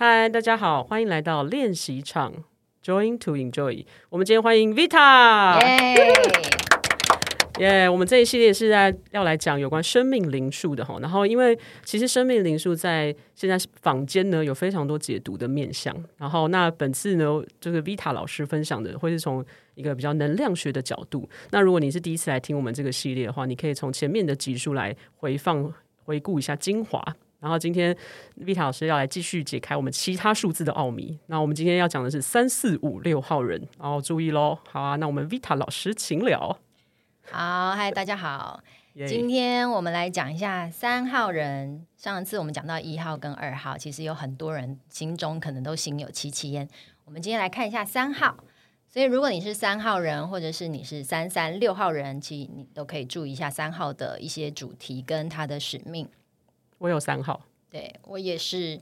嗨，大家好，欢迎来到练习场，Join to Enjoy。我们今天欢迎 Vita，耶，耶！我们这一系列是在要来讲有关生命灵数的哈。然后，因为其实生命灵数在现在坊间呢有非常多解读的面向。然后，那本次呢，这个 Vita 老师分享的会是从一个比较能量学的角度。那如果你是第一次来听我们这个系列的话，你可以从前面的集数来回放、回顾一下精华。然后今天 Vita 老师要来继续解开我们其他数字的奥秘。那我们今天要讲的是三四五六号人，然后注意喽。好啊，那我们 Vita 老师请聊。好，嗨，大家好。今天我们来讲一下三号人。上次我们讲到一号跟二号，其实有很多人心中可能都心有戚戚焉。我们今天来看一下三号。所以如果你是三号人，或者是你是三三六号人，其实你都可以注意一下三号的一些主题跟他的使命。我有三号，对，我也是。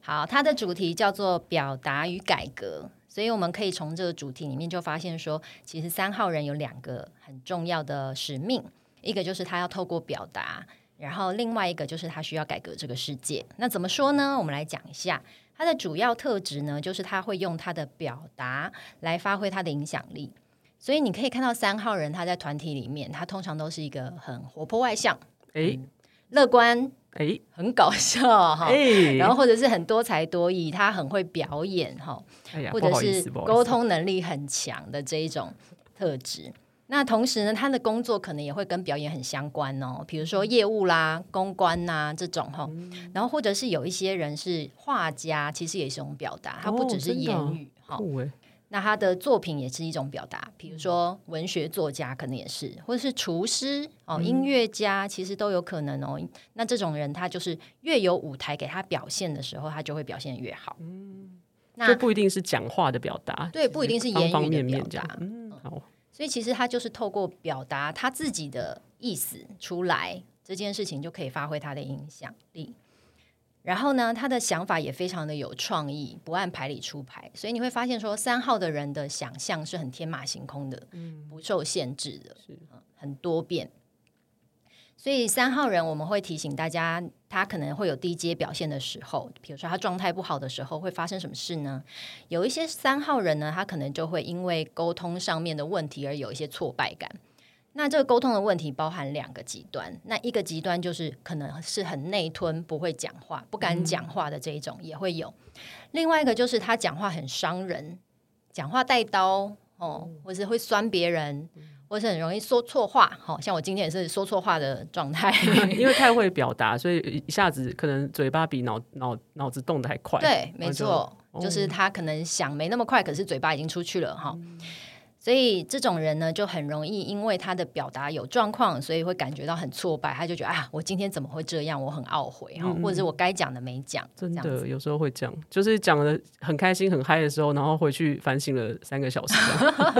好，它的主题叫做表达与改革，所以我们可以从这个主题里面就发现说，其实三号人有两个很重要的使命，一个就是他要透过表达，然后另外一个就是他需要改革这个世界。那怎么说呢？我们来讲一下他的主要特质呢，就是他会用他的表达来发挥他的影响力。所以你可以看到三号人他在团体里面，他通常都是一个很活泼外向，诶、嗯，乐观。哎，很搞笑哈，哎，然后或者是很多才多艺，他很会表演哈，或者是沟通能力很强的这一种特质。那同时呢，他的工作可能也会跟表演很相关哦，比如说业务啦、公关呐这种哈。然后或者是有一些人是画家，其实也是一种表达，他不只是言语哈。那他的作品也是一种表达，比如说文学作家可能也是，或者是厨师哦，音乐家其实都有可能哦。那这种人他就是越有舞台给他表现的时候，他就会表现越好。嗯，那这不一定是讲话的表达，对，不一定是言语的表达。嗯，好。所以其实他就是透过表达他自己的意思出来，这件事情就可以发挥他的影响力。然后呢，他的想法也非常的有创意，不按牌理出牌，所以你会发现说，三号的人的想象是很天马行空的，嗯，不受限制的，是很多变。所以三号人我们会提醒大家，他可能会有低阶表现的时候，比如说他状态不好的时候会发生什么事呢？有一些三号人呢，他可能就会因为沟通上面的问题而有一些挫败感。那这个沟通的问题包含两个极端，那一个极端就是可能是很内吞、不会讲话、不敢讲话的这一种也会有；嗯、另外一个就是他讲话很伤人，讲话带刀哦，或是会酸别人，或是很容易说错话。好、哦、像我今天也是说错话的状态，因为太会表达，所以一下子可能嘴巴比脑脑脑子动得还快。对，没错，就，是他可能想没那么快，可是嘴巴已经出去了哈。哦嗯所以这种人呢，就很容易因为他的表达有状况，所以会感觉到很挫败。他就觉得啊，我今天怎么会这样？我很懊悔哈，嗯、或者是我该讲的没讲。真的，有时候会这样，就是讲的很开心、很嗨的时候，然后回去反省了三个小时。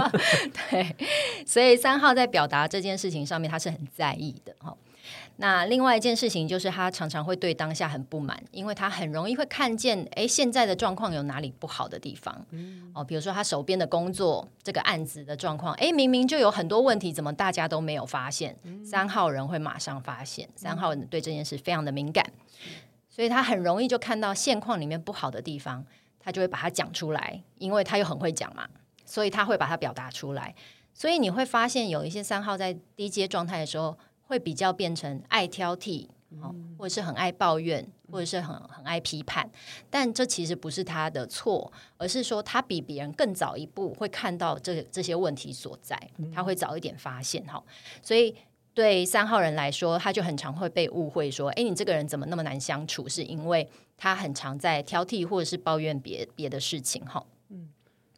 对，所以三号在表达这件事情上面，他是很在意的哈。那另外一件事情就是，他常常会对当下很不满，因为他很容易会看见，哎，现在的状况有哪里不好的地方？嗯、哦，比如说他手边的工作这个案子的状况，哎，明明就有很多问题，怎么大家都没有发现？嗯、三号人会马上发现，三号人对这件事非常的敏感，嗯、所以他很容易就看到现况里面不好的地方，他就会把它讲出来，因为他又很会讲嘛，所以他会把它表达出来。所以你会发现，有一些三号在低阶状态的时候。会比较变成爱挑剔，或者是很爱抱怨，或者是很很爱批判，但这其实不是他的错，而是说他比别人更早一步会看到这这些问题所在，他会早一点发现哈。所以对三号人来说，他就很常会被误会说，哎，你这个人怎么那么难相处？是因为他很常在挑剔或者是抱怨别别的事情哈。嗯，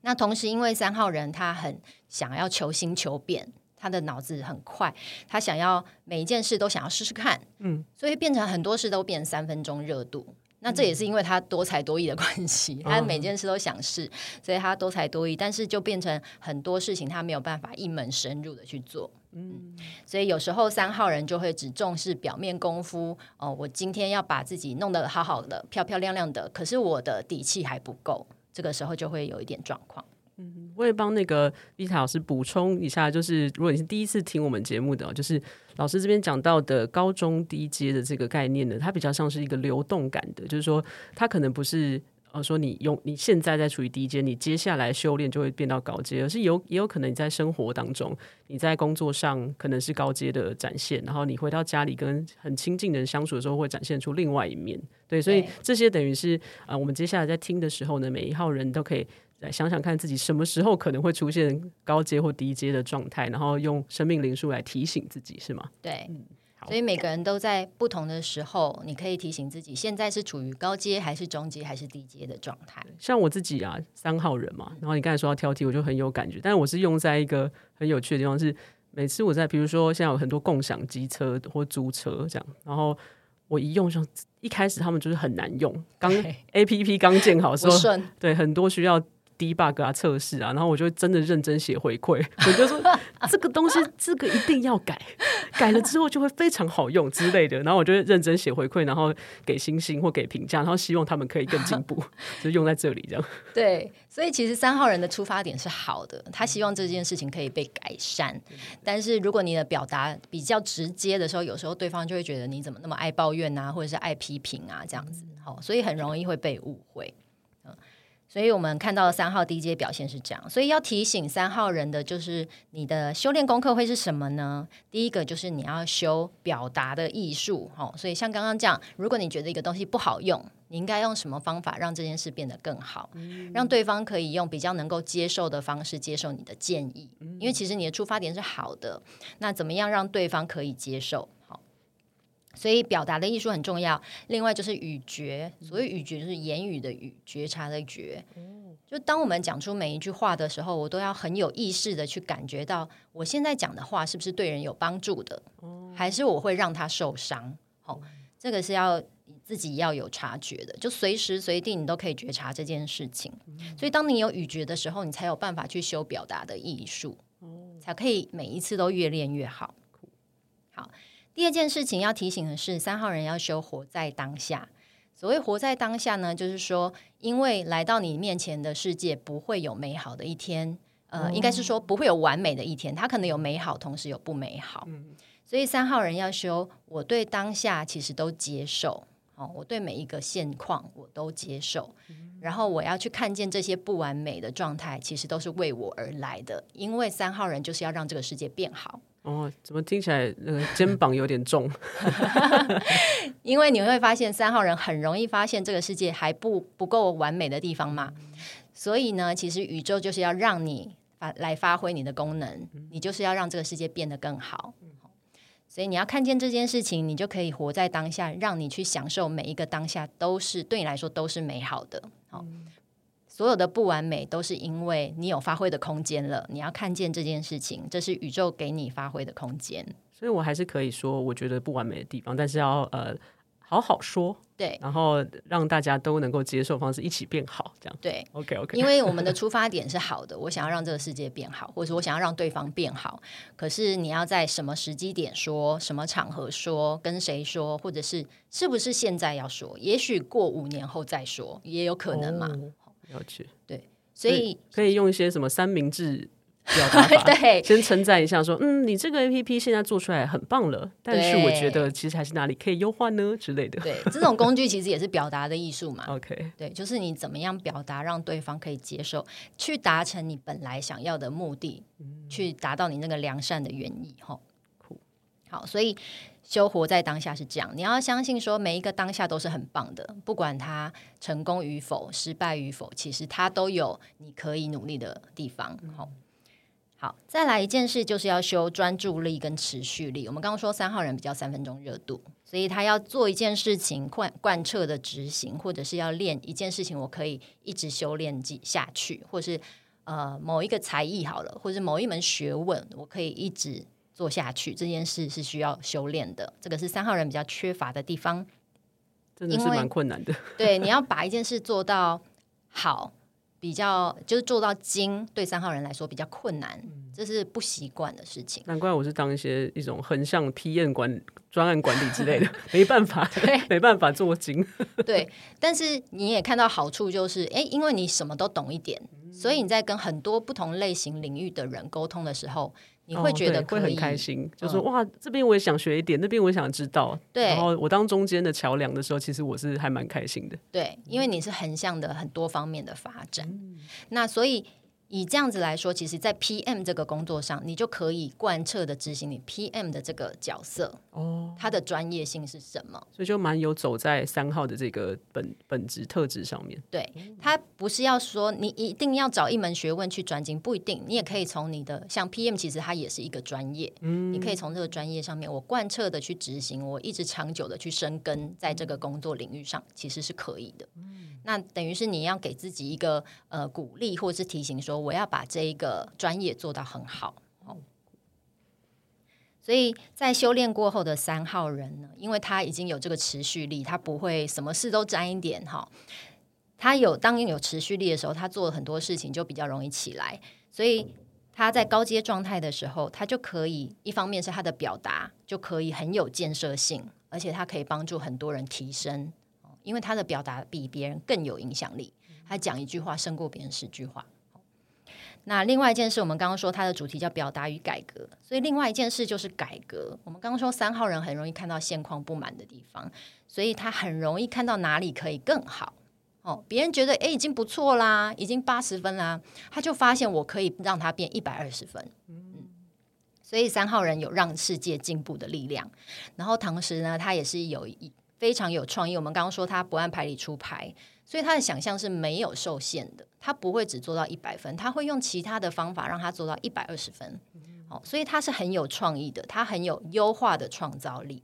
那同时因为三号人他很想要求新求变。他的脑子很快，他想要每一件事都想要试试看，嗯，所以变成很多事都变三分钟热度。那这也是因为他多才多艺的关系，嗯、他每件事都想试，所以他多才多艺。但是就变成很多事情他没有办法一门深入的去做，嗯，所以有时候三号人就会只重视表面功夫哦，我今天要把自己弄得好好的、漂漂亮亮的，可是我的底气还不够，这个时候就会有一点状况。嗯，我也帮那个 Vita 老师补充一下，就是如果你是第一次听我们节目的，就是老师这边讲到的高中低阶的这个概念呢，它比较像是一个流动感的，就是说它可能不是呃说你用你现在在处于低阶，你接下来修炼就会变到高阶，而是有也有可能你在生活当中，你在工作上可能是高阶的展现，然后你回到家里跟很亲近的人相处的时候，会展现出另外一面。对，所以这些等于是呃，我们接下来在听的时候呢，每一号人都可以来想想看自己什么时候可能会出现高阶或低阶的状态，然后用生命灵数来提醒自己，是吗？对。嗯所以每个人都在不同的时候，你可以提醒自己，现在是处于高阶还是中阶还是低阶的状态。像我自己啊，三号人嘛，然后你刚才说到挑剔，我就很有感觉。但是我是用在一个很有趣的地方，是每次我在，比如说现在有很多共享机车或租车这样，然后我一用上，一开始他们就是很难用，刚 APP 刚建好时候，对，很多需要。Debug 啊，测试啊，然后我就真的认真写回馈，我就说 这个东西，这个一定要改，改了之后就会非常好用之类的。然后我就认真写回馈，然后给星星或给评价，然后希望他们可以更进步，就用在这里这样。对，所以其实三号人的出发点是好的，他希望这件事情可以被改善。但是如果你的表达比较直接的时候，有时候对方就会觉得你怎么那么爱抱怨啊，或者是爱批评啊这样子，好，所以很容易会被误会。所以我们看到三号 DJ 表现是这样，所以要提醒三号人的就是你的修炼功课会是什么呢？第一个就是你要修表达的艺术，哦，所以像刚刚这样，如果你觉得一个东西不好用，你应该用什么方法让这件事变得更好，让对方可以用比较能够接受的方式接受你的建议，因为其实你的出发点是好的，那怎么样让对方可以接受？所以表达的艺术很重要。另外就是语觉，所谓语觉就是言语的语，觉察的觉。就当我们讲出每一句话的时候，我都要很有意识的去感觉到，我现在讲的话是不是对人有帮助的，还是我会让他受伤？好，这个是要自己要有察觉的，就随时随地你都可以觉察这件事情。所以当你有语觉的时候，你才有办法去修表达的艺术，才可以每一次都越练越好。好。第二件事情要提醒的是，三号人要修活在当下。所谓活在当下呢，就是说，因为来到你面前的世界不会有美好的一天，呃，应该是说不会有完美的一天，它可能有美好，同时有不美好。所以三号人要修，我对当下其实都接受，哦，我对每一个现况我都接受，然后我要去看见这些不完美的状态，其实都是为我而来的，因为三号人就是要让这个世界变好。哦，怎么听起来那个肩膀有点重？因为你会发现三号人很容易发现这个世界还不不够完美的地方嘛，所以呢，其实宇宙就是要让你发来发挥你的功能，你就是要让这个世界变得更好。所以你要看见这件事情，你就可以活在当下，让你去享受每一个当下都是对你来说都是美好的。好。所有的不完美都是因为你有发挥的空间了，你要看见这件事情，这是宇宙给你发挥的空间。所以我还是可以说，我觉得不完美的地方，但是要呃好好说，对，然后让大家都能够接受方式一起变好，这样对。OK OK，因为我们的出发点是好的，我想要让这个世界变好，或者我想要让对方变好。可是你要在什么时机点说，什么场合说，跟谁说，或者是是不是现在要说？也许过五年后再说，也有可能嘛。哦了解，对，所以可以用一些什么三明治表达法，对，先称赞一下，说，嗯，你这个 APP 现在做出来很棒了，但是我觉得其实还是哪里可以优化呢之类的。对，这种工具其实也是表达的艺术嘛。OK，对，就是你怎么样表达，让对方可以接受，去达成你本来想要的目的，嗯、去达到你那个良善的原意。哈，酷，好，所以。修活在当下是这样，你要相信说每一个当下都是很棒的，不管他成功与否、失败与否，其实他都有你可以努力的地方。好，好，再来一件事就是要修专注力跟持续力。我们刚刚说三号人比较三分钟热度，所以他要做一件事情贯贯彻的执行，或者是要练一件事情，我可以一直修炼下去，或是呃某一个才艺好了，或是某一门学问，我可以一直。做下去这件事是需要修炼的，这个是三号人比较缺乏的地方，真的是蛮困难的。对，你要把一件事做到好，比较就是做到精，对三号人来说比较困难，嗯、这是不习惯的事情。难怪我是当一些一种横向批验管专案管理之类的，没办法，没办法做精。对，但是你也看到好处就是，哎，因为你什么都懂一点，所以你在跟很多不同类型领域的人沟通的时候。你会觉得会很开心，就说哇，这边我也想学一点，那边我也想知道。对，然后我当中间的桥梁的时候，其实我是还蛮开心的。对，因为你是横向的很多方面的发展，那所以。以这样子来说，其实，在 PM 这个工作上，你就可以贯彻的执行你 PM 的这个角色哦，他的专业性是什么？所以就蛮有走在三号的这个本本质特质上面。对，他不是要说你一定要找一门学问去专精，不一定，你也可以从你的像 PM，其实它也是一个专业，嗯，你可以从这个专业上面，我贯彻的去执行，我一直长久的去深耕在这个工作领域上，其实是可以的。嗯，那等于是你要给自己一个呃鼓励，或者是提醒说。我要把这一个专业做到很好，所以在修炼过后的三号人呢，因为他已经有这个持续力，他不会什么事都沾一点哈。他有当有持续力的时候，他做很多事情就比较容易起来。所以他在高阶状态的时候，他就可以一方面是他的表达就可以很有建设性，而且他可以帮助很多人提升，因为他的表达比别人更有影响力。他讲一句话胜过别人十句话。那另外一件事，我们刚刚说它的主题叫表达与改革，所以另外一件事就是改革。我们刚刚说三号人很容易看到现况不满的地方，所以他很容易看到哪里可以更好。哦，别人觉得诶已经不错啦，已经八十分啦，他就发现我可以让他变一百二十分。嗯，所以三号人有让世界进步的力量，然后同时呢，他也是有一非常有创意。我们刚刚说他不按牌理出牌。所以他的想象是没有受限的，他不会只做到一百分，他会用其他的方法让他做到一百二十分。好，所以他是很有创意的，他很有优化的创造力。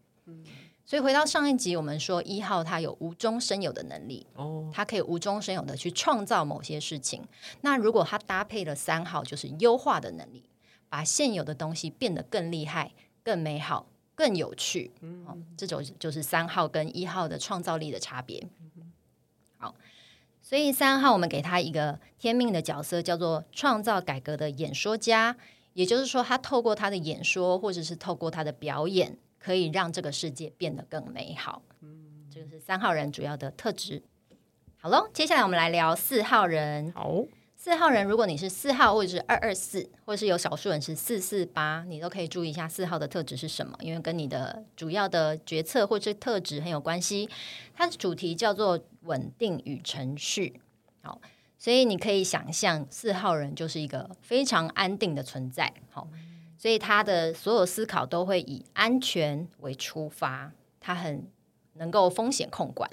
所以回到上一集，我们说一号他有无中生有的能力，哦，他可以无中生有的去创造某些事情。那如果他搭配了三号，就是优化的能力，把现有的东西变得更厉害、更美好、更有趣。哦，这种就是三号跟一号的创造力的差别。好，所以三号我们给他一个天命的角色，叫做创造改革的演说家。也就是说，他透过他的演说，或者是透过他的表演，可以让这个世界变得更美好。嗯，这个是三号人主要的特质。好喽，接下来我们来聊四号人。好。四号人，如果你是四号，或者是二二四，或者是有少数人是四四八，你都可以注意一下四号的特质是什么，因为跟你的主要的决策或者是特质很有关系。它的主题叫做稳定与程序。好，所以你可以想象四号人就是一个非常安定的存在。好，所以他的所有思考都会以安全为出发，他很能够风险控管。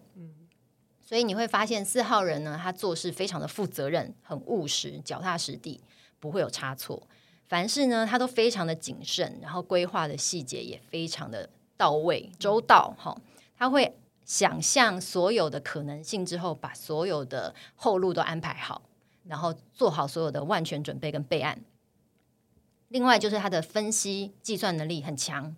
所以你会发现四号人呢，他做事非常的负责任，很务实，脚踏实地，不会有差错。凡事呢，他都非常的谨慎，然后规划的细节也非常的到位、周到。哈，他会想象所有的可能性之后，把所有的后路都安排好，然后做好所有的万全准备跟备案。另外就是他的分析计算能力很强，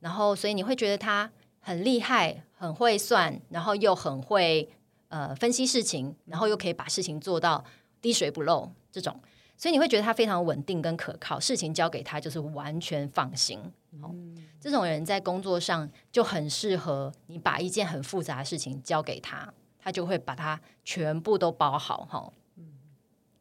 然后所以你会觉得他很厉害。很会算，然后又很会呃分析事情，然后又可以把事情做到滴水不漏这种，所以你会觉得他非常稳定跟可靠，事情交给他就是完全放心。哦，这种人在工作上就很适合你把一件很复杂的事情交给他，他就会把它全部都包好哈。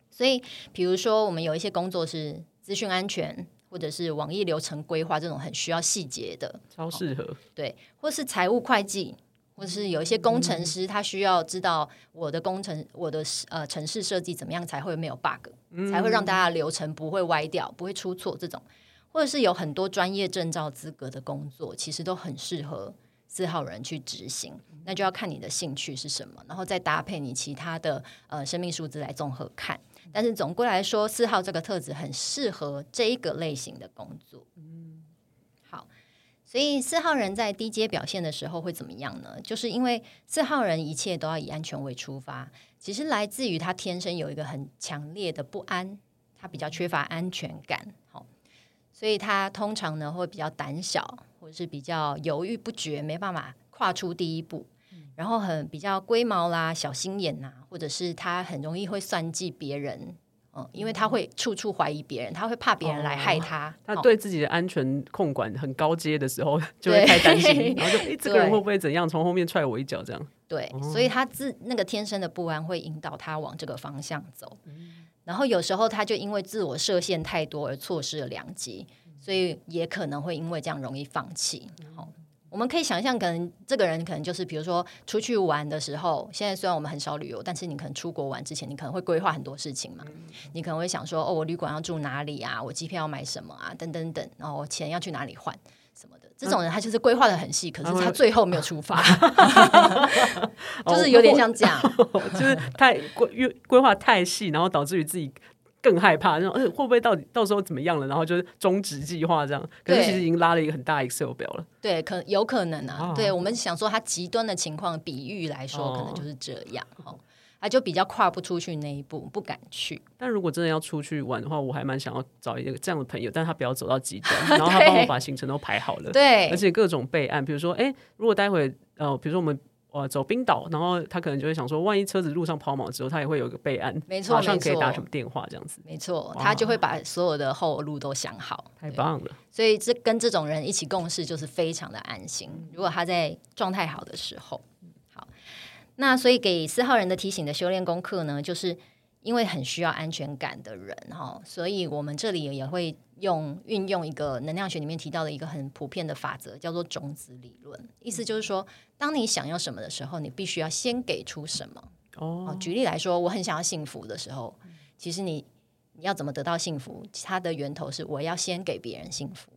所以比如说我们有一些工作是资讯安全。或者是网页流程规划这种很需要细节的，超适合。对，或是财务会计，或者是有一些工程师，他需要知道我的工程，我的呃城市设计怎么样才会没有 bug，嗯，才会让大家流程不会歪掉，不会出错。这种，或者是有很多专业证照资格的工作，其实都很适合四号人去执行。那就要看你的兴趣是什么，然后再搭配你其他的呃生命数字来综合看。但是总归来说，四号这个特质很适合这一个类型的工作。嗯，好，所以四号人在低阶表现的时候会怎么样呢？就是因为四号人一切都要以安全为出发，其实来自于他天生有一个很强烈的不安，他比较缺乏安全感。好，所以他通常呢会比较胆小，或者是比较犹豫不决，没办法跨出第一步。然后很比较龟毛啦，小心眼呐，或者是他很容易会算计别人，嗯，因为他会处处怀疑别人，他会怕别人来害他。哦、他对自己的安全控管很高阶的时候，就会太担心，然后就诶，这个人会不会怎样？从后面踹我一脚这样。对，所以他自那个天生的不安会引导他往这个方向走。然后有时候他就因为自我设限太多而错失了良机，所以也可能会因为这样容易放弃。好，我们可以想象，可能这个人可能就是，比如说出去玩的时候，现在虽然我们很少旅游，但是你可能出国玩之前，你可能会规划很多事情嘛。你可能会想说，哦，我旅馆要住哪里啊？我机票要买什么啊？等等等，然后我钱要去哪里换？什么的，这种人他就是规划的很细，可是他最后没有出发，就是有点像这样，就是太规规划太细，然后导致于自己更害怕，那种会不会到底到时候怎么样了？然后就是终止计划这样，可是其实已经拉了一个很大 Excel 表了。对，可有可能啊。对，我们想说他极端的情况，比喻来说，可能就是这样。哦他就比较跨不出去那一步，不敢去。但如果真的要出去玩的话，我还蛮想要找一个这样的朋友，但他不要走到极端，然后他帮我把行程都排好了，对，而且各种备案，比如说，哎，如果待会呃，比如说我们呃走冰岛，然后他可能就会想说，万一车子路上抛锚之后，他也会有一个备案，没错，马上可以打什么电话这样子，没错，他就会把所有的后路都想好，太棒了。所以这跟这种人一起共事就是非常的安心。如果他在状态好的时候。好那所以给四号人的提醒的修炼功课呢，就是因为很需要安全感的人哈，所以我们这里也会用运用一个能量学里面提到的一个很普遍的法则，叫做种子理论。意思就是说，当你想要什么的时候，你必须要先给出什么。哦，举例来说，我很想要幸福的时候，其实你你要怎么得到幸福？它的源头是我要先给别人幸福。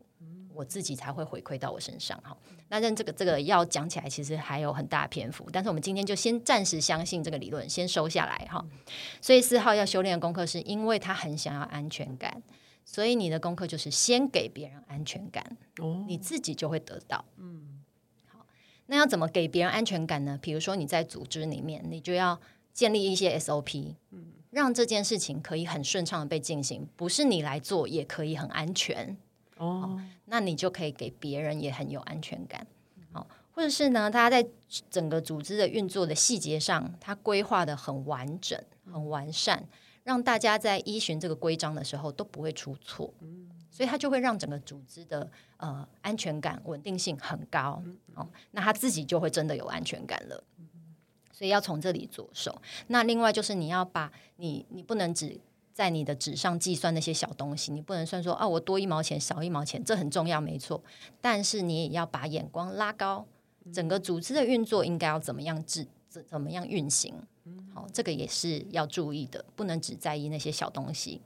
我自己才会回馈到我身上哈。那认这个这个要讲起来，其实还有很大篇幅。但是我们今天就先暂时相信这个理论，先收下来哈。所以四号要修炼的功课，是因为他很想要安全感，所以你的功课就是先给别人安全感，你自己就会得到。嗯，好。那要怎么给别人安全感呢？比如说你在组织里面，你就要建立一些 SOP，嗯让这件事情可以很顺畅的被进行，不是你来做也可以很安全。哦，那你就可以给别人也很有安全感，好，或者是呢，大家在整个组织的运作的细节上，他规划的很完整、很完善，让大家在依循这个规章的时候都不会出错，所以他就会让整个组织的呃安全感、稳定性很高，哦，那他自己就会真的有安全感了，所以要从这里着手。那另外就是你要把你，你不能只。在你的纸上计算那些小东西，你不能算说啊，我多一毛钱少一毛钱，这很重要，没错。但是你也要把眼光拉高，整个组织的运作应该要怎么样制，怎怎么样运行？好，这个也是要注意的，不能只在意那些小东西。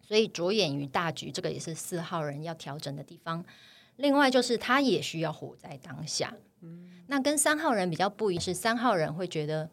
所以着眼于大局，这个也是四号人要调整的地方。另外就是他也需要活在当下。那跟三号人比较不一样，是三号人会觉得，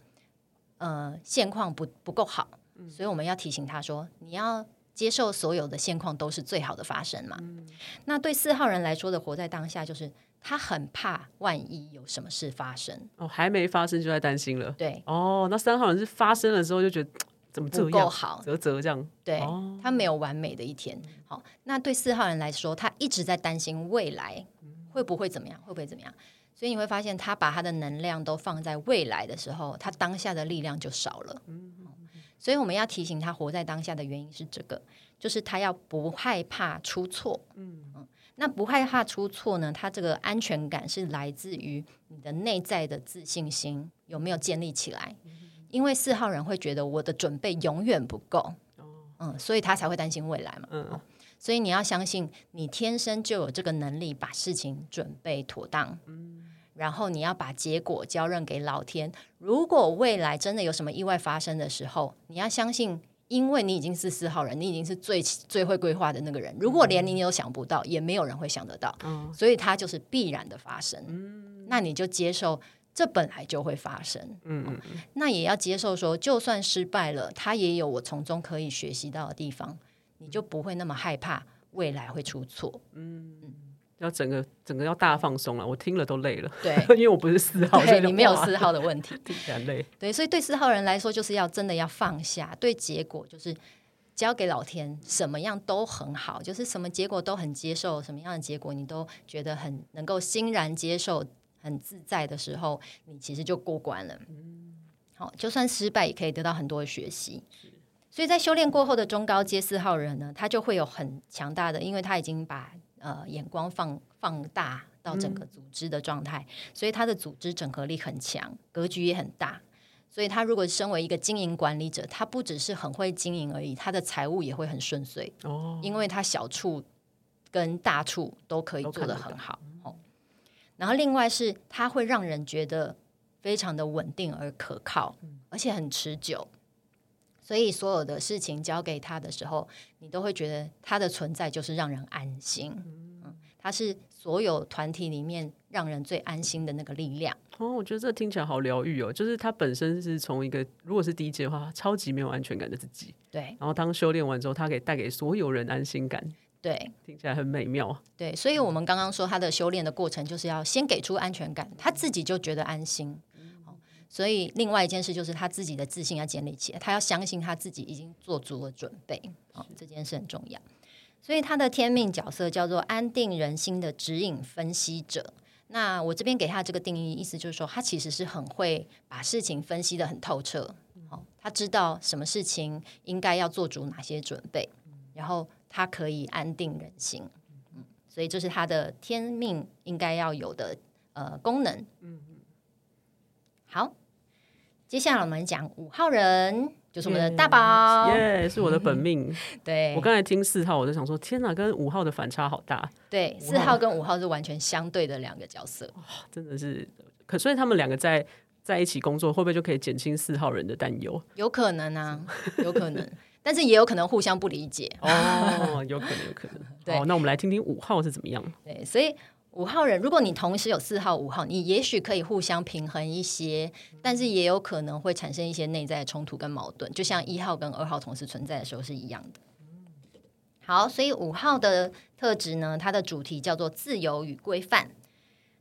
呃，现况不不够好。所以我们要提醒他说：“你要接受所有的现况都是最好的发生嘛。嗯”那对四号人来说的活在当下，就是他很怕万一有什么事发生哦，还没发生就在担心了。对哦，那三号人是发生了之后就觉得怎么这样不够好，啧啧这样。对、哦、他没有完美的一天。好，那对四号人来说，他一直在担心未来会不会怎么样，会不会怎么样。所以你会发现，他把他的能量都放在未来的时候，他当下的力量就少了。嗯所以我们要提醒他活在当下的原因是这个，就是他要不害怕出错。嗯嗯，那不害怕出错呢？他这个安全感是来自于你的内在的自信心有没有建立起来？因为四号人会觉得我的准备永远不够。嗯，所以他才会担心未来嘛。嗯，所以你要相信，你天生就有这个能力把事情准备妥当。嗯。然后你要把结果交任给老天。如果未来真的有什么意外发生的时候，你要相信，因为你已经是四号人，你已经是最最会规划的那个人。如果连你都想不到，也没有人会想得到。嗯，所以它就是必然的发生。嗯，那你就接受，这本来就会发生。嗯嗯，那也要接受说，就算失败了，他也有我从中可以学习到的地方，你就不会那么害怕未来会出错。嗯。要整个整个要大放松了，我听了都累了。对，因为我不是四号，对，你没有四号的问题，听起来累。对，所以对四号人来说，就是要真的要放下，对结果就是交给老天，什么样都很好，就是什么结果都很接受，什么样的结果你都觉得很能够欣然接受，很自在的时候，你其实就过关了。嗯，好，就算失败也可以得到很多的学习。所以在修炼过后的中高阶四号人呢，他就会有很强大的，因为他已经把。呃，眼光放放大到整个组织的状态，嗯，所以他的组织整合力很强，格局也很大，所以他如果身为一个经营管理者，他不只是很会经营而已，他的财务也会很顺遂哦，因为他小处跟大处都可以做得很好哦。然后另外是他会让人觉得非常的稳定而可靠，而且很持久。所以所有的事情交给他的时候，你都会觉得他的存在就是让人安心。嗯，他是所有团体里面让人最安心的那个力量。哦，我觉得这听起来好疗愈哦。就是他本身是从一个如果是第一阶的话，超级没有安全感的自己。对。然后当修炼完之后，他可以带给所有人安心感。对，听起来很美妙。对，所以我们刚刚说他的修炼的过程，就是要先给出安全感，他自己就觉得安心。所以，另外一件事就是他自己的自信要建立起来，他要相信他自己已经做足了准备。哦，这件事很重要。所以他的天命角色叫做安定人心的指引分析者。那我这边给他这个定义，意思就是说，他其实是很会把事情分析的很透彻。哦，他知道什么事情应该要做足哪些准备，然后他可以安定人心。嗯，所以这是他的天命应该要有的呃功能。嗯嗯，好。接下来我们讲五号人，就是我们的大宝，耶，是我的本命。对，我刚才听四号，我就想说，天哪，跟五号的反差好大。对，四号跟五号是完全相对的两个角色，真的是。可所以他们两个在在一起工作，会不会就可以减轻四号人的担忧？有可能啊，有可能，但是也有可能互相不理解。哦，有可能，有可能。对，那我们来听听五号是怎么样。对，所以。五号人，如果你同时有四号、五号，你也许可以互相平衡一些，但是也有可能会产生一些内在冲突跟矛盾，就像一号跟二号同时存在的时候是一样的。好，所以五号的特质呢，它的主题叫做自由与规范。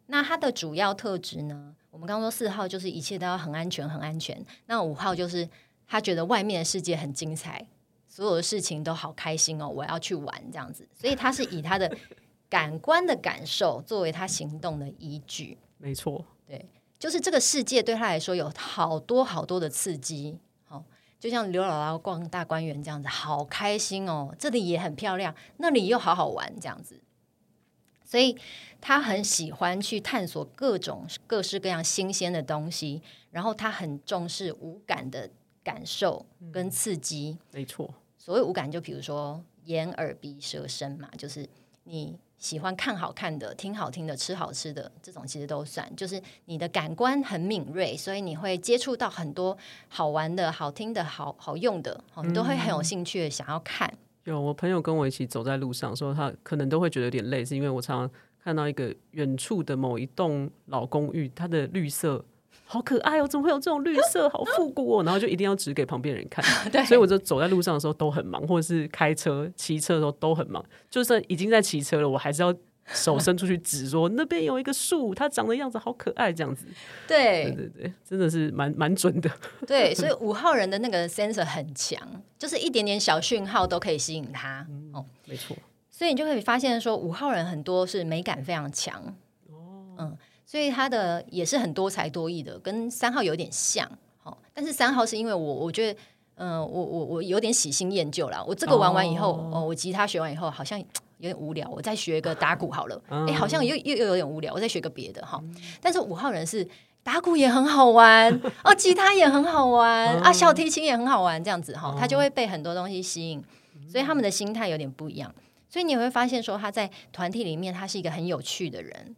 那它的主要特质呢，我们刚刚说四号就是一切都要很安全、很安全。那五号就是他觉得外面的世界很精彩，所有的事情都好开心哦，我要去玩这样子。所以他是以他的。感官的感受作为他行动的依据，没错，对，就是这个世界对他来说有好多好多的刺激，好，就像刘姥姥逛大观园这样子，好开心哦，这里也很漂亮，那里又好好玩这样子，所以他很喜欢去探索各种各式各样新鲜的东西，然后他很重视五感的感受跟刺激，嗯，没错，所谓五感，就比如说眼耳鼻舌身嘛，就是你。喜欢看好看的、听好听的、吃好吃的，这种其实都算。就是你的感官很敏锐，所以你会接触到很多好玩的、好听的、好好用的，你都会很有兴趣的想要看。嗯。有我朋友跟我一起走在路上，说他可能都会觉得有点累，是因为我常常看到一个远处的某一栋老公寓，它的绿色。好可爱哦！怎么会有这种绿色？好复古哦！然后就一定要指给旁边人看。对，所以我就走在路上的时候都很忙，或者是开车、骑车的时候都很忙。就算已经在骑车了，我还是要手伸出去指说那边有一个树，它长的样子好可爱，这样子。对对对对，真的是蛮蛮准的。对，所以五号人的那个 sensor 很强，就是一点点小讯号都可以吸引他。嗯、哦，没错。所以你就可以发现说，五号人很多是美感非常强。哦，嗯。所以他的也是很多才多艺的，跟三号有点像，好，但是三号是因为我我觉得，嗯、呃，我我我有点喜新厌旧了。我这个玩完以后，哦，哦，我吉他学完以后，好像 有点无聊，我再学一个打鼓好了。哎、嗯，好像又又又有点无聊，我再学个别的哈。但是五号人是打鼓也很好玩，哦，吉他也很好玩，啊，小提琴也很好玩，这样子哈，他就会被很多东西吸引，所以他们的心态有点不一样。所以你会发现说，他在团体里面，他是一个很有趣的人。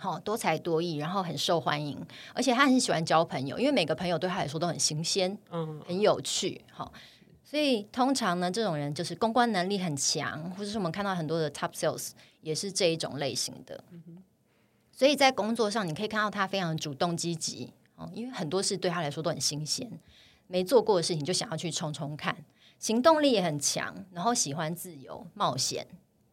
好，多才多艺，然后很受欢迎，而且他很喜欢交朋友，因为每个朋友对他来说都很新鲜，嗯，很有趣。好，所以通常呢，这种人就是公关能力很强，或者是我们看到很多的 top sales 也是这一种类型的。所以在工作上，你可以看到他非常主动积极，哦，因为很多事对他来说都很新鲜，没做过的事情就想要去冲冲看，行动力也很强，然后喜欢自由冒险。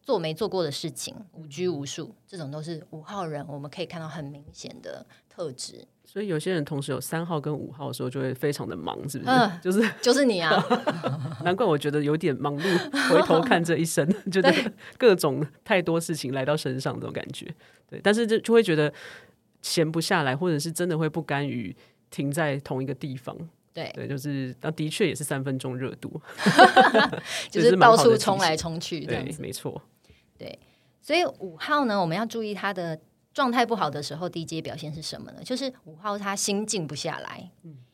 做没做过的事情，无拘无束，这种都是五号人，我们可以看到很明显的特质。所以有些人同时有三号跟五号的时候，就会非常的忙，是不是？呃、就是就是你啊！难怪我觉得有点忙碌，回头看这一生，觉得各种太多事情来到身上，这种感觉。对，但是就就会觉得闲不下来，或者是真的会不甘于停在同一个地方。对对，就是那的确也是三分钟热度，就是到处冲来冲去，对，没错。对，所以五号呢，我们要注意他的状态不好的时候，低阶表现是什么呢？就是五号他心静不下来，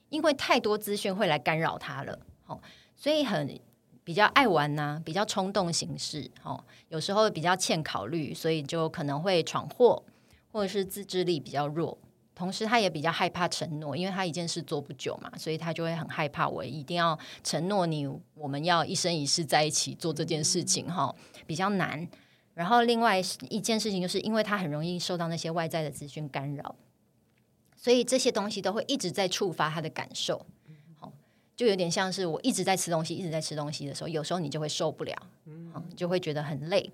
因为太多资讯会来干扰他了，哦，所以很比较爱玩呐、啊，比较冲动行事，哦，有时候比较欠考虑，所以就可能会闯祸，或者是自制力比较弱。同时，他也比较害怕承诺，因为他一件事做不久嘛，所以他就会很害怕。我一定要承诺你，我们要一生一世在一起做这件事情，哈，比较难。然后，另外一件事情就是，因为他很容易受到那些外在的资讯干扰，所以这些东西都会一直在触发他的感受。好，就有点像是我一直在吃东西，一直在吃东西的时候，有时候你就会受不了，嗯，就会觉得很累。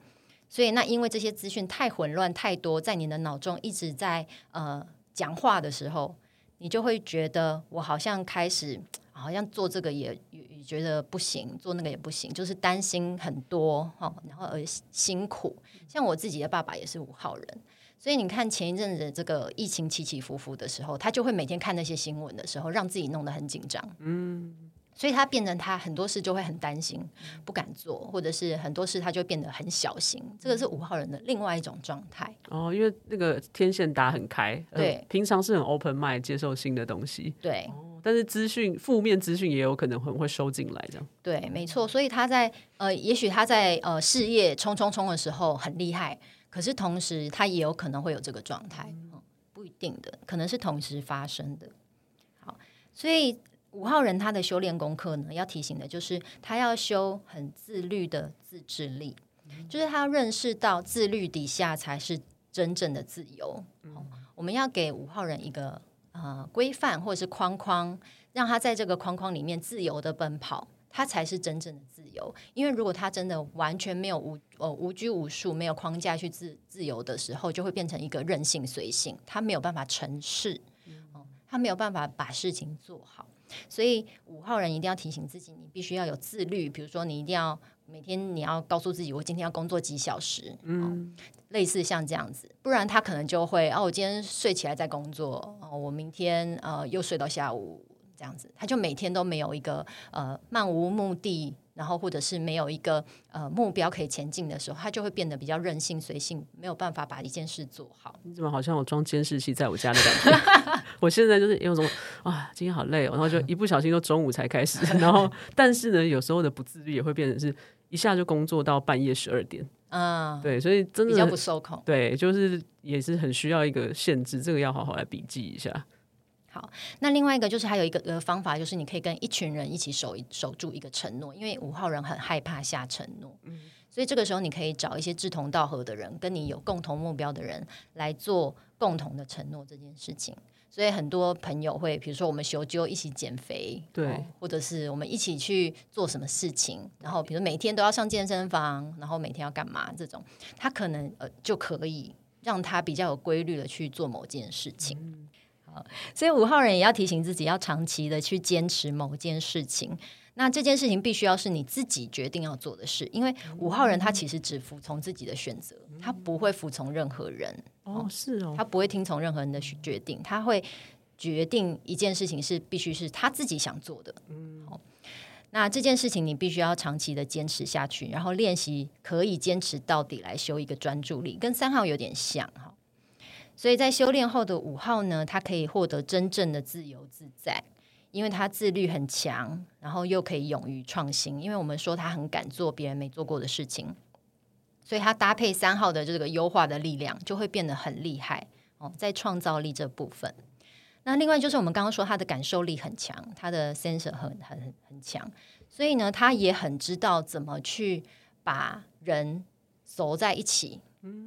所以，那因为这些资讯太混乱、太多，在你的脑中一直在呃。讲话的时候，你就会觉得我好像开始，好像做这个也也觉得不行，做那个也不行，就是担心很多哈，然后而辛苦。像我自己的爸爸也是五号人，所以你看前一阵子这个疫情起起伏伏的时候，他就会每天看那些新闻的时候，让自己弄得很紧张。嗯。所以他变成他很多事就会很担心，不敢做，或者是很多事他就变得很小心。这个是五号人的另外一种状态。哦，因为那个天线打很开，对，呃、平常是很 open mind 接受新的东西，对。哦、但是资讯负面资讯也有可能很会收进来，这样。对，没错。所以他在呃，也许他在呃事业冲冲冲的时候很厉害，可是同时他也有可能会有这个状态，嗯，不一定的，可能是同时发生的。好，所以。五号人他的修炼功课呢，要提醒的就是他要修很自律的自制力，嗯、就是他要认识到自律底下才是真正的自由。嗯哦、我们要给五号人一个呃规范或者是框框，让他在这个框框里面自由的奔跑，他才是真正的自由。因为如果他真的完全没有无呃无拘无束、没有框架去自自由的时候，就会变成一个任性随性，他没有办法成事，哦，他没有办法把事情做好。所以五号人一定要提醒自己，你必须要有自律。比如说，你一定要每天你要告诉自己，我今天要工作几小时，嗯，类似像这样子，不然他可能就会哦，我今天睡起来在工作，哦，我明天呃又睡到下午这样子，他就每天都没有一个呃漫无目的。然后，或者是没有一个呃目标可以前进的时候，他就会变得比较任性随性，没有办法把一件事做好。你怎么好像有装监视器在我家的感觉？我现在就是有种啊，今天好累哦，然后就一不小心都中午才开始。然后，但是呢，有时候的不自律也会变成是一下就工作到半夜十二点。嗯，对，所以真的比较不受控。对，就是也是很需要一个限制，这个要好好来笔记一下。好，那另外一个就是还有一个呃方法，就是你可以跟一群人一起守守住一个承诺，因为五号人很害怕下承诺，嗯，所以这个时候你可以找一些志同道合的人，跟你有共同目标的人来做共同的承诺这件事情。所以很多朋友会，比如说我们修就一起减肥，对，或者是我们一起去做什么事情，然后比如每天都要上健身房，然后每天要干嘛这种，他可能呃就可以让他比较有规律的去做某件事情。嗯所以五号人也要提醒自己，要长期的去坚持某件事情。那这件事情必须要是你自己决定要做的事，因为五号人他其实只服从自己的选择，他不会服从任何人。哦，是哦，他不会听从任何人的决定，他会决定一件事情是必须是他自己想做的。嗯，好，那这件事情你必须要长期的坚持下去，然后练习可以坚持到底来修一个专注力，跟三号有点像哈。所以在修炼后的五号呢，他可以获得真正的自由自在，因为他自律很强，然后又可以勇于创新。因为我们说他很敢做别人没做过的事情，所以他搭配三号的这个优化的力量，就会变得很厉害哦。在创造力这部分，那另外就是我们刚刚说他的感受力很强，他的 sensor 很很很强，所以呢，他也很知道怎么去把人走在一起。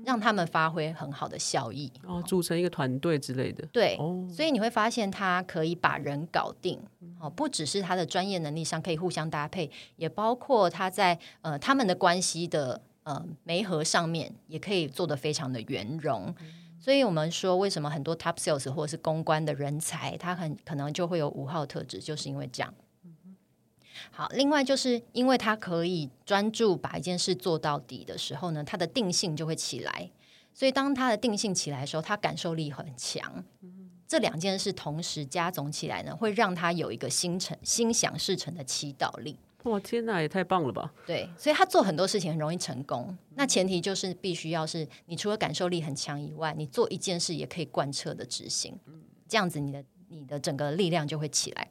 让他们发挥很好的效益哦，组成一个团队之类的。对，哦，所以你会发现他可以把人搞定哦，不只是他的专业能力上可以互相搭配，也包括他在呃他们的关系的呃媒合上面也可以做得非常的圆融。所以我们说，为什么很多 top sales 或者是公关的人才，他很可能就会有五号特质，就是因为这样。好，另外就是因为他可以专注把一件事做到底的时候呢，他的定性就会起来。所以当他的定性起来的时候，他感受力很强。这两件事同时加总起来呢，会让他有一个心诚心想事成的祈祷力。哇，天哪，也太棒了吧！对，所以他做很多事情很容易成功。那前提就是必须要是你除了感受力很强以外，你做一件事也可以贯彻的执行。这样子你的你的整个力量就会起来。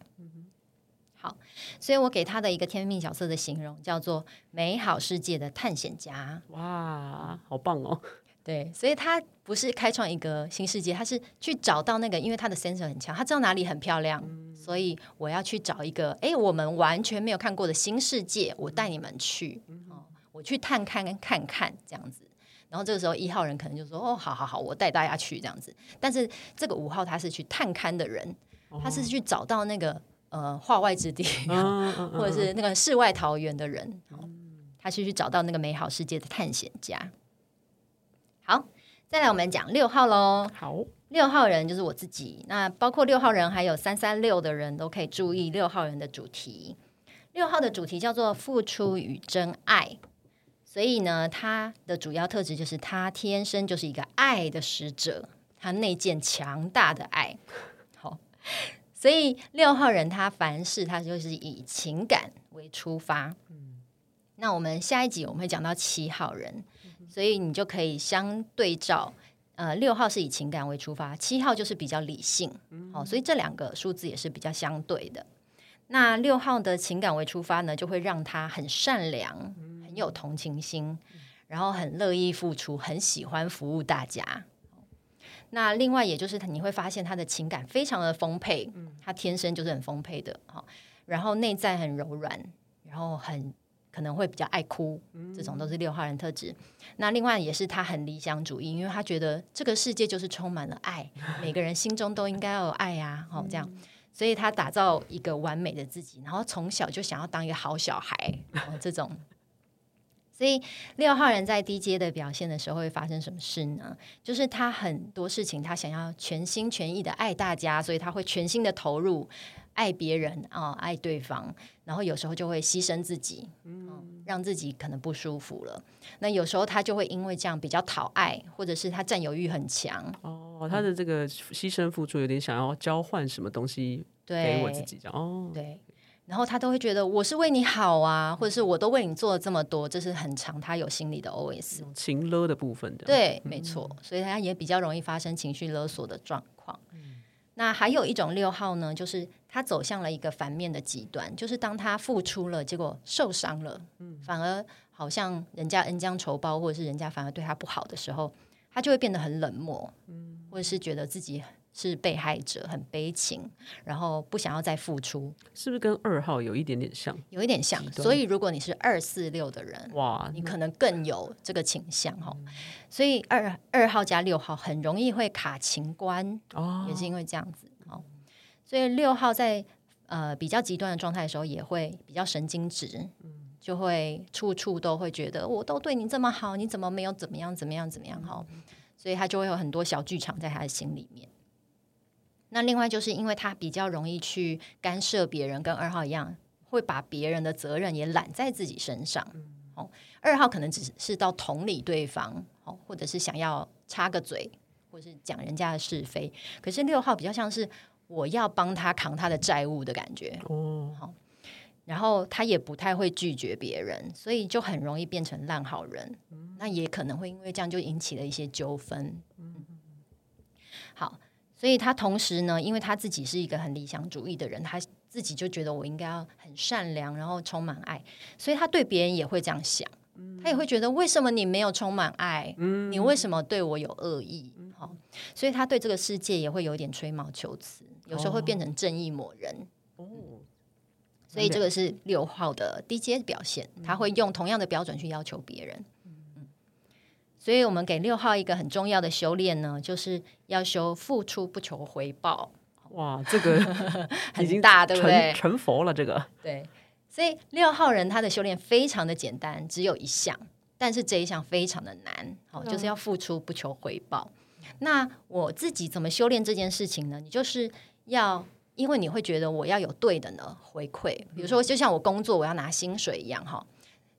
好，所以我给他的一个天命角色的形容叫做美好世界的探险家。哇，好棒哦！对，所以他不是开创一个新世界，他是去找到那个，因为他的 sensor 很强，他知道哪里很漂亮，嗯、所以我要去找一个，哎，我们完全没有看过的新世界，我带你们去，嗯、哦，我去探看看看这样子。然后这个时候一号人可能就说，哦，好好好，我带大家去这样子。但是这个五号他是去探勘的人，他是去找到那个呃化外之地，哦、或者是那个世外桃源的人，哦、他是去找到那个美好世界的探险家。好，再来我们讲六号喽。好，六号人就是我自己。那包括六号人还有三三六的人都可以注意六号人的主题。六号的主题叫做付出与真爱，所以呢，他的主要特质就是他天生就是一个爱的使者，他内建强大的爱。好，所以六号人他凡事他就是以情感为出发。嗯，那我们下一集我们会讲到七号人。所以你就可以相对照，呃，六号是以情感为出发，七号就是比较理性，好、所以这两个数字也是比较相对的。那六号的情感为出发呢，就会让他很善良，很有同情心，然后很乐意付出，很喜欢服务大家。那另外，也就是你会发现他的情感非常的丰沛，他天生就是很丰沛的，好、哦，然后内在很柔软，然后很。可能会比较爱哭，这种都是六号人特质。嗯、那另外也是他很理想主义，因为他觉得这个世界就是充满了爱，每个人心中都应该要有爱呀、啊。好、哦，这样，所以他打造一个完美的自己，然后从小就想要当一个好小孩。哦、这种，所以六号人在低阶的表现的时候会发生什么事呢？就是他很多事情他想要全心全意的爱大家，所以他会全心的投入。爱别人啊、哦，爱对方，然后有时候就会牺牲自己，嗯，让自己可能不舒服了。那有时候他就会因为这样比较讨爱，或者是他占有欲很强。哦，他的这个牺牲付出有点想要交换什么东西给我自己，这样哦。对，然后他都会觉得我是为你好啊，或者是我都为你做了这么多，这是很长他有心里的 OS 情勒的部分的。对，没错，所以他也比较容易发生情绪勒索的状况。那还有一种六号呢，就是他走向了一个反面的极端，就是当他付出了，结果受伤了，嗯，反而好像人家恩将仇报，或者是人家反而对他不好的时候，他就会变得很冷漠，嗯，或者是觉得自己是被害者，很悲情，然后不想要再付出，是不是跟二号有一点点像？有一点像，所以如果你是二四六的人，哇，你可能更有这个倾向哈。嗯所以二二号加六号很容易会卡情关，哦，也是因为这样子哦。所以六号在呃比较极端的状态的时候，也会比较神经质，嗯，就会处处都会觉得我都对你这么好，你怎么没有怎么样怎么样怎么样哈？所以他就会有很多小剧场在他的心里面。那另外就是因为他比较容易去干涉别人，跟二号一样，会把别人的责任也揽在自己身上，哦。二号可能只是到同理对方。哦或者是想要插个嘴，或者是讲人家的是非，可是六号比较像是我要帮他扛他的债务的感觉哦。好，然后他也不太会拒绝别人，所以就很容易变成烂好人。嗯、那也可能会因为这样就引起了一些纠纷。嗯、好，所以他同时呢，因为他自己是一个很理想主义的人，他自己就觉得我应该要很善良，然后充满爱，所以他对别人也会这样想。他也会觉得，为什么你没有充满爱？嗯，你为什么对我有恶意？所以他对这个世界也会有点吹毛求疵，有时候会变成正义魔人。哦，所以这个是六号的低阶表现，他会用同样的标准去要求别人。嗯，所以我们给六号一个很重要的修炼呢，就是要修付出不求回报。哇，这个 很大，对不对？成佛了，这个对。所以六号人他的修炼非常的简单，只有一项，但是这一项非常的难，好，就是要付出不求回报。嗯。那我自己怎么修炼这件事情呢？你就是要，因为你会觉得我要有对的呢回馈，比如说就像我工作我要拿薪水一样哈。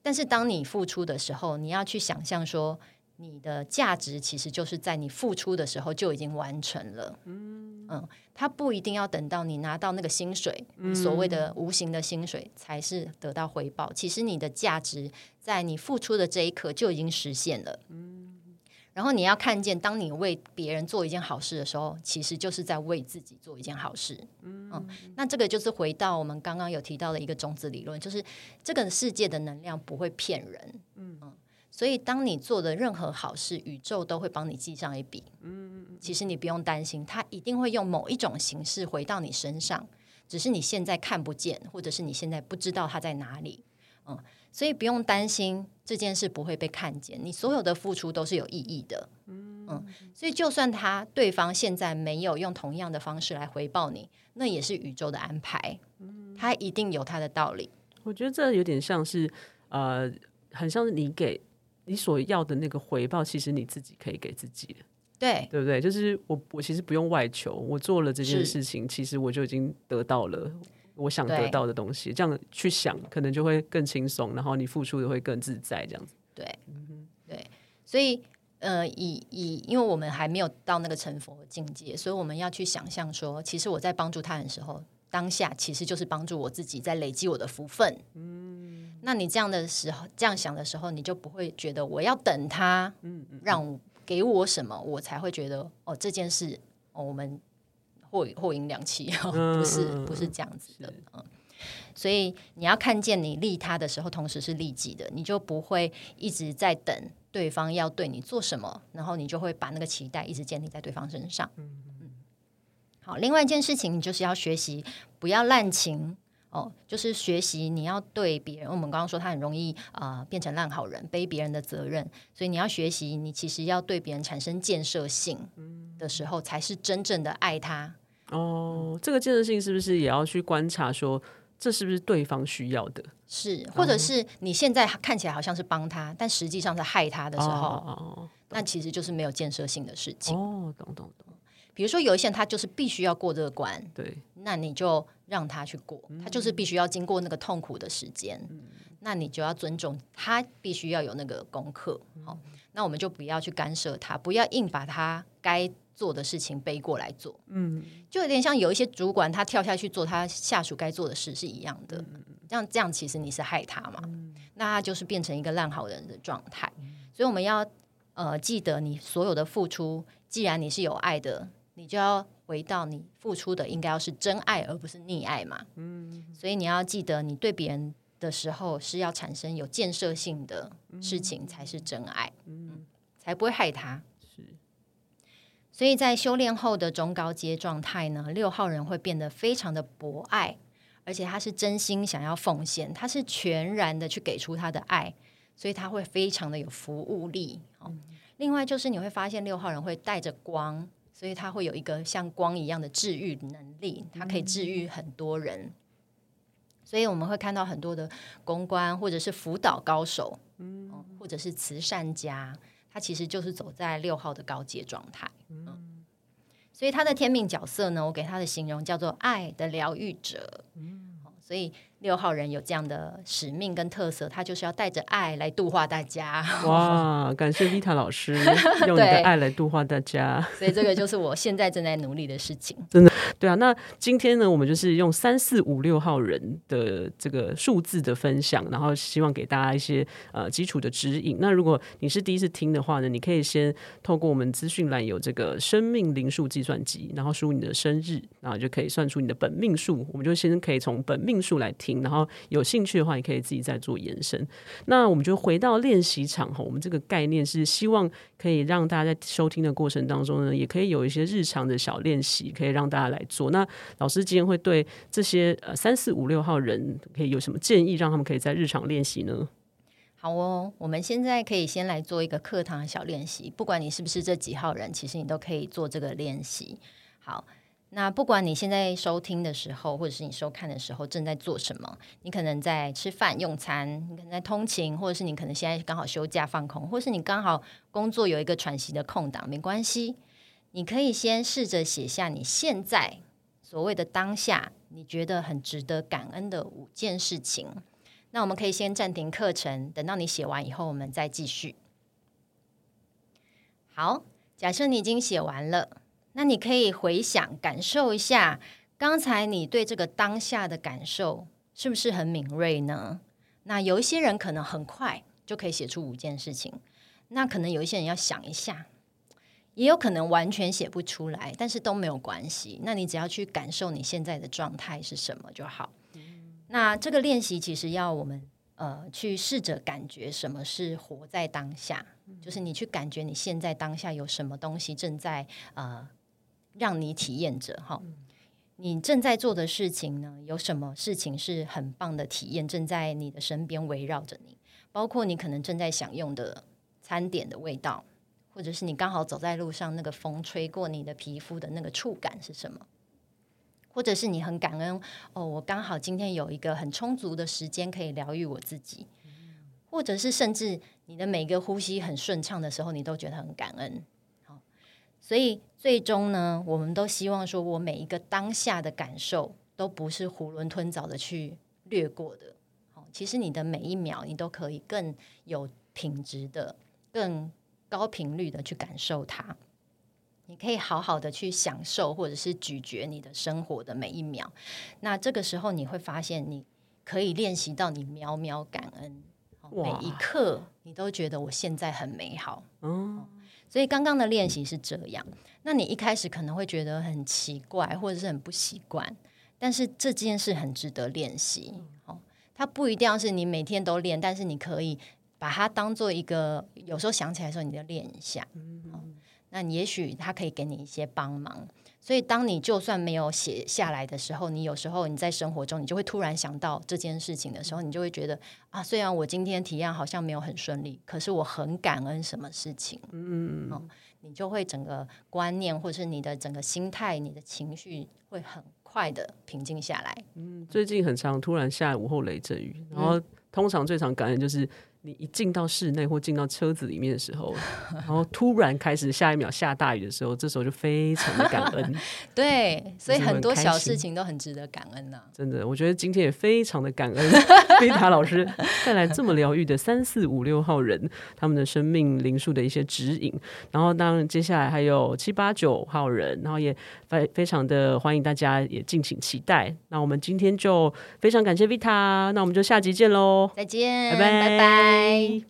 但是当你付出的时候，你要去想象说。你的价值其实就是在你付出的时候就已经完成了，嗯嗯，他不一定要等到你拿到那个薪水，嗯、所谓的无形的薪水才是得到回报。其实你的价值在你付出的这一刻就已经实现了，嗯，然后你要看见，当你为别人做一件好事的时候，其实就是在为自己做一件好事。嗯，嗯，那这个就是回到我们刚刚有提到的一个种子理论，就是这个世界的能量不会骗人。嗯，嗯，所以当你做的任何好事，宇宙都会帮你记上一笔。嗯，其实你不用担心，它一定会用某一种形式回到你身上，只是你现在看不见，或者是你现在不知道它在哪里。嗯。所以不用担心这件事不会被看见，你所有的付出都是有意义的。嗯，嗯，所以就算他对方现在没有用同样的方式来回报你，那也是宇宙的安排。嗯，他一定有他的道理。我觉得这有点像是呃，很像是你给你所要的那个回报，其实你自己可以给自己的。对，对不对？就是我我其实不用外求，我做了这件事情，其实我就已经得到了。我想得到的东西，这样去想，可能就会更轻松，然后你付出的会更自在，这样子。对，嗯、对，所以呃，以以，因为我们还没有到那个成佛的境界，所以我们要去想象说，其实我在帮助他人的时候，当下其实就是帮助我自己，在累积我的福分。嗯，那你这样的时候，这样想的时候，你就不会觉得我要等他，嗯，让给我什么，我才会觉得哦，这件事，哦、我们。货货银两訖，不是不是这样子的，嗯，所以你要看见你利他的时候，同时是利己的，你就不会一直在等对方要对你做什么，然后你就会把那个期待一直建立在对方身上。嗯。嗯，好，另外一件事情，你就是要学习不要滥情哦，就是学习你要对别人，我们刚刚说他很容易啊、呃、变成烂好人，背别人的责任，所以你要学习，你其实要对别人产生建设性的时候，才是真正的爱他。哦，这个建设性是不是也要去观察说，这是不是对方需要的？是，或者是你现在看起来好像是帮他，但实际上是害他的时候，哦、那其实就是没有建设性的事情。哦，懂懂懂。比如说有一些人他就是必须要过这个关，对，那你就让他去过，他就是必须要经过那个痛苦的时间，嗯、那你就要尊重他，必须要有那个功课。好、嗯，那我们就不要去干涉他，不要硬把他该。做的事情背过来做，嗯，就有点像有一些主管他跳下去做他下属该做的事是一样的，嗯、这样这样其实你是害他嘛，嗯、那他就是变成一个烂好人的状态，嗯、所以我们要呃记得你所有的付出，既然你是有爱的，你就要回到你付出的应该要是真爱而不是溺爱嘛，嗯，所以你要记得你对别人的时候是要产生有建设性的事情才是真爱，嗯，嗯，才不会害他。所以在修炼后的中高阶状态呢，六号人会变得非常的博爱，而且他是真心想要奉献，他是全然的去给出他的爱，所以他会非常的有服务力。哦、另外就是你会发现六号人会带着光，所以他会有一个像光一样的治愈能力，他可以治愈很多人。嗯、所以我们会看到很多的公关或者是辅导高手，嗯，或者是慈善家。他其实就是走在六号的高阶状态，嗯，所以他的天命角色呢，我给他的形容叫做爱的疗愈者，嗯，所以。六号人有这样的使命跟特色，他就是要带着爱来度化大家。哇，感谢 Vita 老师 用你的爱来度化大家。所以这个就是我现在正在努力的事情。真的，对啊。那今天呢，我们就是用三四五六号人的这个数字的分享，然后希望给大家一些呃基础的指引。那如果你是第一次听的话呢，你可以先透过我们资讯栏有这个生命灵数计算机，然后输入你的生日，然后就可以算出你的本命数。我们就先可以从本命数来听。然后有兴趣的话，你可以自己再做延伸。那我们就回到练习场哈，我们这个概念是希望可以让大家在收听的过程当中呢，也可以有一些日常的小练习，可以让大家来做。那老师今天会对这些呃三四五六号人可以有什么建议，让他们可以在日常练习呢？好哦，我们现在可以先来做一个课堂小练习，不管你是不是这几号人，其实你都可以做这个练习。好。那不管你现在收听的时候，或者是你收看的时候正在做什么，你可能在吃饭用餐，你可能在通勤，或者是你可能现在刚好休假放空，或是你刚好工作有一个喘息的空档，没关系，你可以先试着写下你现在所谓的当下，你觉得很值得感恩的五件事情。那我们可以先暂停课程，等到你写完以后，我们再继续。好，假设你已经写完了。那你可以回想、感受一下，刚才你对这个当下的感受是不是很敏锐呢？那有一些人可能很快就可以写出五件事情，那可能有一些人要想一下，也有可能完全写不出来，但是都没有关系。那你只要去感受你现在的状态是什么就好。那这个练习其实要我们呃去试着感觉什么是活在当下，就是你去感觉你现在当下有什么东西正在呃让你体验着哈。你正在做的事情呢，有什么事情是很棒的体验，正在你的身边围绕着你，包括你可能正在享用的餐点的味道，或者是你刚好走在路上，那个风吹过你的皮肤的那个触感是什么？或者是你很感恩哦，我刚好今天有一个很充足的时间可以疗愈我自己，或者是甚至你的每个呼吸很顺畅的时候，你都觉得很感恩。好，所以最终呢，我们都希望说，我每一个当下的感受都不是囫囵吞枣的去略过的。好，其实你的每一秒，你都可以更有品质的、更高频率的去感受它。你可以好好的去享受，或者是咀嚼你的生活的每一秒。那这个时候，你会发现，你可以练习到你秒秒感恩，每一刻你都觉得我现在很美好。嗯，所以刚刚的练习是这样。那你一开始可能会觉得很奇怪，或者是很不习惯，但是这件事很值得练习。哦，它不一定要是你每天都练，但是你可以把它当做一个，有时候想起来的时候，你就练一下。好。那也许它可以给你一些帮忙，所以当你就算没有写下来的时候，你有时候你在生活中，你就会突然想到这件事情的时候，你就会觉得啊，虽然我今天体验好像没有很顺利，可是我很感恩什么事情，嗯，嗯，你就会整个观念或者是你的整个心态、你的情绪会很快的平静下来。嗯，最近很常突然下午后雷阵雨，然后通常最常感恩就是。你一进到室内或进到车子里面的时候，然后突然开始下一秒下大雨的时候，这时候就非常的感恩。对，所以很多小事情都很值得感恩呢、啊。真的，我觉得今天也非常的感恩，Vita 老师带来这么疗愈的三四五六号人他们的生命灵数的一些指引。然后当然接下来还有七八九号人，然后也非非常的欢迎大家也敬请期待。那我们今天就非常感谢 Vita，那我们就下集见喽，再见，拜拜。拜拜。Bye.